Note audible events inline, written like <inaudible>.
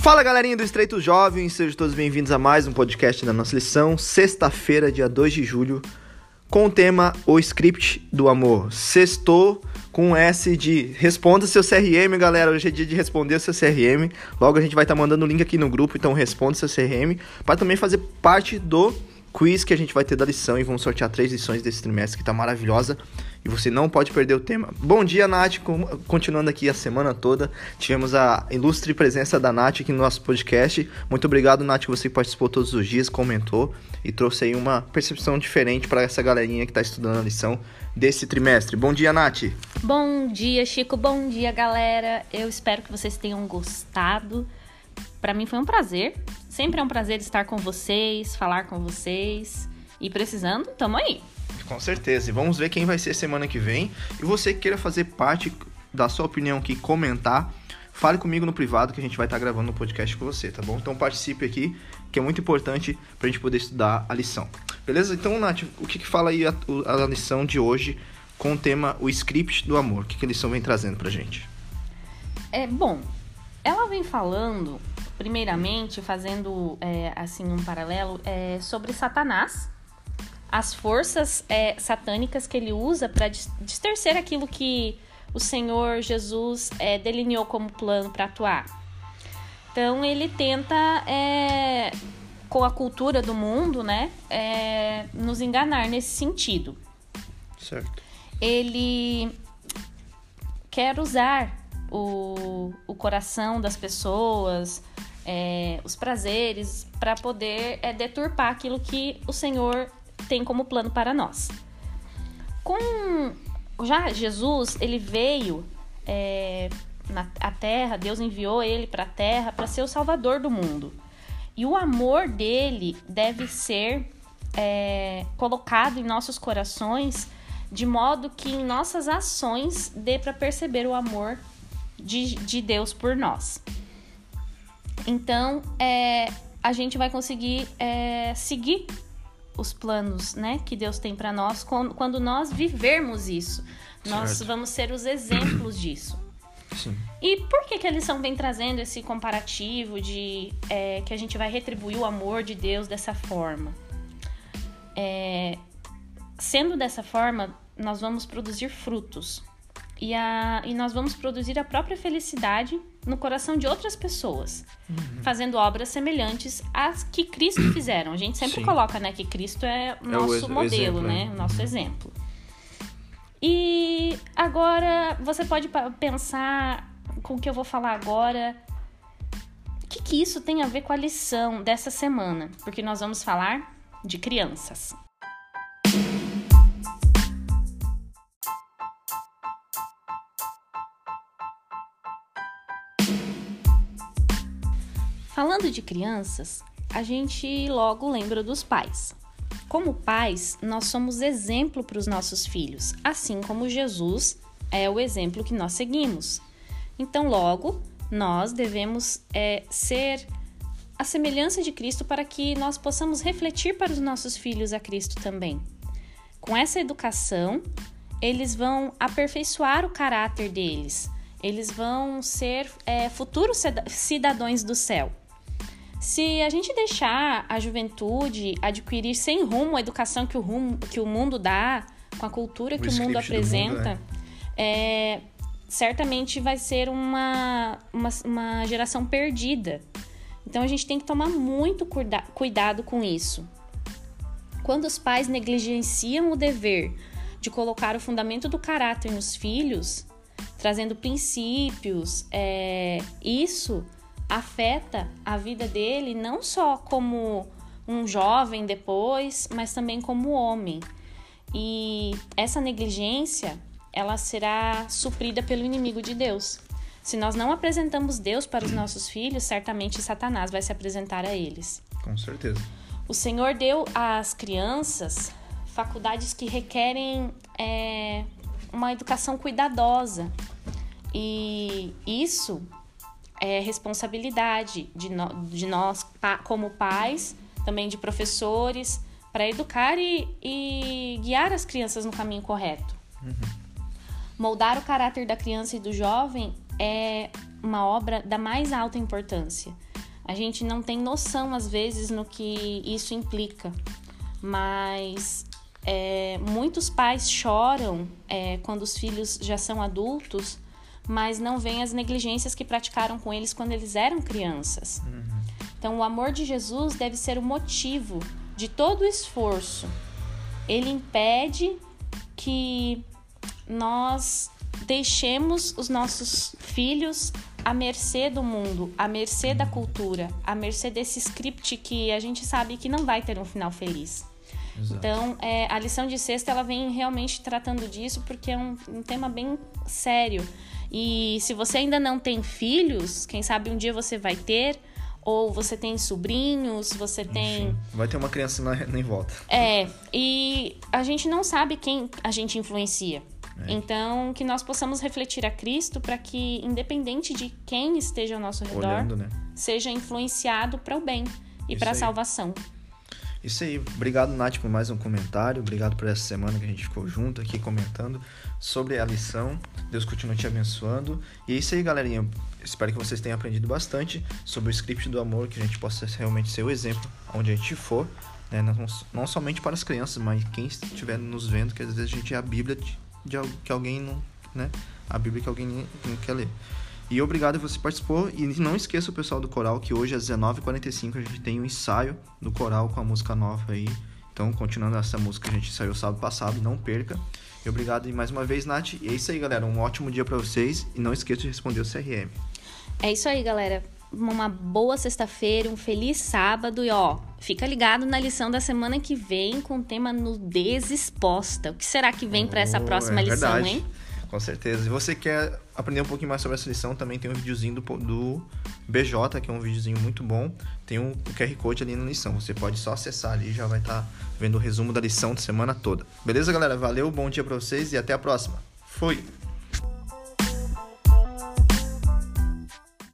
Fala galerinha do Estreito Jovem, sejam todos bem-vindos a mais um podcast da nossa lição, sexta-feira, dia 2 de julho, com o tema O Script do Amor. Sextou com S de responda seu CRM, galera. Hoje é dia de responder seu CRM. Logo a gente vai estar tá mandando o link aqui no grupo, então responda seu CRM, para também fazer parte do quiz que a gente vai ter da lição e vamos sortear três lições desse trimestre que tá maravilhosa e você não pode perder o tema. Bom dia, Nath. Continuando aqui a semana toda, tivemos a ilustre presença da Nath aqui no nosso podcast. Muito obrigado, Nath, que você participou todos os dias, comentou e trouxe aí uma percepção diferente para essa galerinha que está estudando a lição desse trimestre. Bom dia, Nath. Bom dia, Chico. Bom dia, galera. Eu espero que vocês tenham gostado. Para mim foi um prazer. Sempre é um prazer estar com vocês, falar com vocês. E precisando, tamo aí. Com certeza. E vamos ver quem vai ser semana que vem. E você que queira fazer parte da sua opinião aqui, comentar, fale comigo no privado que a gente vai estar gravando um podcast com você, tá bom? Então participe aqui, que é muito importante para a gente poder estudar a lição. Beleza? Então, Nath, o que, que fala aí a, a, lição de hoje com o tema O Script do Amor? O que, que a lição vem trazendo pra gente? É, bom, ela vem falando, primeiramente, fazendo é, assim um paralelo, é, sobre Satanás, as forças é, satânicas que ele usa para distorcer aquilo que o Senhor Jesus é, delineou como plano para atuar. Então ele tenta, é, com a cultura do mundo, né, é, nos enganar nesse sentido. Certo. Ele quer usar o, o coração das pessoas, é, os prazeres, para poder é, deturpar aquilo que o Senhor tem como plano para nós. Com já Jesus, ele veio é, na a terra, Deus enviou ele para a terra para ser o salvador do mundo. E o amor dele deve ser é, colocado em nossos corações de modo que em nossas ações dê para perceber o amor de, de Deus por nós. Então, é, a gente vai conseguir é, seguir os planos, né, que Deus tem para nós quando nós vivermos isso. Certo. Nós vamos ser os exemplos disso. Sim. E por que, que a lição vem trazendo esse comparativo de é, que a gente vai retribuir o amor de Deus dessa forma? É, sendo dessa forma, nós vamos produzir frutos. E, a, e nós vamos produzir a própria felicidade no coração de outras pessoas, uhum. fazendo obras semelhantes às que Cristo <clears throat> fizeram. A gente sempre Sim. coloca, né, que Cristo é o nosso é o modelo, exemplo, né, o nosso uhum. exemplo. E agora você pode pensar com o que eu vou falar agora. O que, que isso tem a ver com a lição dessa semana? Porque nós vamos falar de crianças. Falando de crianças, a gente logo lembra dos pais. Como pais, nós somos exemplo para os nossos filhos, assim como Jesus é o exemplo que nós seguimos. Então, logo, nós devemos é, ser a semelhança de Cristo para que nós possamos refletir para os nossos filhos a Cristo também. Com essa educação, eles vão aperfeiçoar o caráter deles, eles vão ser é, futuros cidadãos do céu. Se a gente deixar a juventude adquirir sem rumo a educação que o, rumo, que o mundo dá, com a cultura que o, o mundo apresenta, mundo, é. É, certamente vai ser uma, uma, uma, geração perdida. Então a gente tem que tomar muito cuida cuidado com isso. Quando os pais negligenciam o dever de colocar o fundamento do caráter nos filhos, trazendo princípios, é, isso afeta a vida dele não só como um jovem depois, mas também como homem. E essa negligência, ela será suprida pelo inimigo de Deus. Se nós não apresentamos Deus para os nossos filhos, certamente Satanás vai se apresentar a eles. Com certeza. O Senhor deu às crianças faculdades que requerem é, uma educação cuidadosa. E isso é, responsabilidade de, no, de nós, pa, como pais, também de professores, para educar e, e, guiar as crianças no caminho correto. Uhum. Moldar o caráter da criança e do jovem é uma obra da mais alta importância. A gente não tem noção, às vezes, no que isso implica. Mas é, muitos pais choram é, quando os filhos já são adultos, mas não veem as negligências que praticaram com eles quando eles eram crianças. Uhum. Então, o amor de Jesus deve ser o motivo de todo o esforço. Ele impede que nós deixemos os nossos filhos à mercê do mundo, à mercê da cultura, à mercê desse script que a gente sabe que não vai ter um final feliz. Exato. Então, é, a lição de sexta ela vem realmente tratando disso porque é um, um tema bem sério. E se você ainda não tem filhos, quem sabe um dia você vai ter, ou você tem sobrinhos, você Enfim, tem. Vai ter uma criança na, em volta. É, e a gente não sabe quem a gente influencia. É. Então, que nós possamos refletir a Cristo para que, independente de quem esteja ao nosso redor, Olhando, né? seja influenciado para o bem e para a salvação. Isso aí. Obrigado, Nath, por mais um comentário. Obrigado por essa semana que a gente ficou junto aqui comentando sobre a lição. Deus continue te abençoando. E é isso aí, galerinha. Espero que vocês tenham aprendido bastante sobre o script do amor, que a gente possa realmente ser o exemplo onde a gente for. Né? Não, não somente para as crianças, mas quem estiver nos vendo, que às vezes a gente é a Bíblia de, de que alguém não. Né? A Bíblia que alguém não quer ler. E obrigado você participou. E não esqueça o pessoal do coral que hoje às 19h45 a gente tem um ensaio do coral com a música nova aí. Então, continuando essa música que a gente saiu sábado passado, não perca. E obrigado mais uma vez, Nath. E é isso aí, galera. Um ótimo dia para vocês. E não esqueça de responder o CRM. É isso aí, galera. Uma boa sexta-feira, um feliz sábado. E ó, fica ligado na lição da semana que vem com o tema nudez exposta. O que será que vem oh, para essa próxima é lição, hein? Com certeza. E você quer aprender um pouquinho mais sobre essa lição, também tem um videozinho do, do BJ, que é um videozinho muito bom. Tem um, o QR Code ali na lição. Você pode só acessar ali e já vai estar tá vendo o resumo da lição de semana toda. Beleza, galera? Valeu, bom dia para vocês e até a próxima. Fui!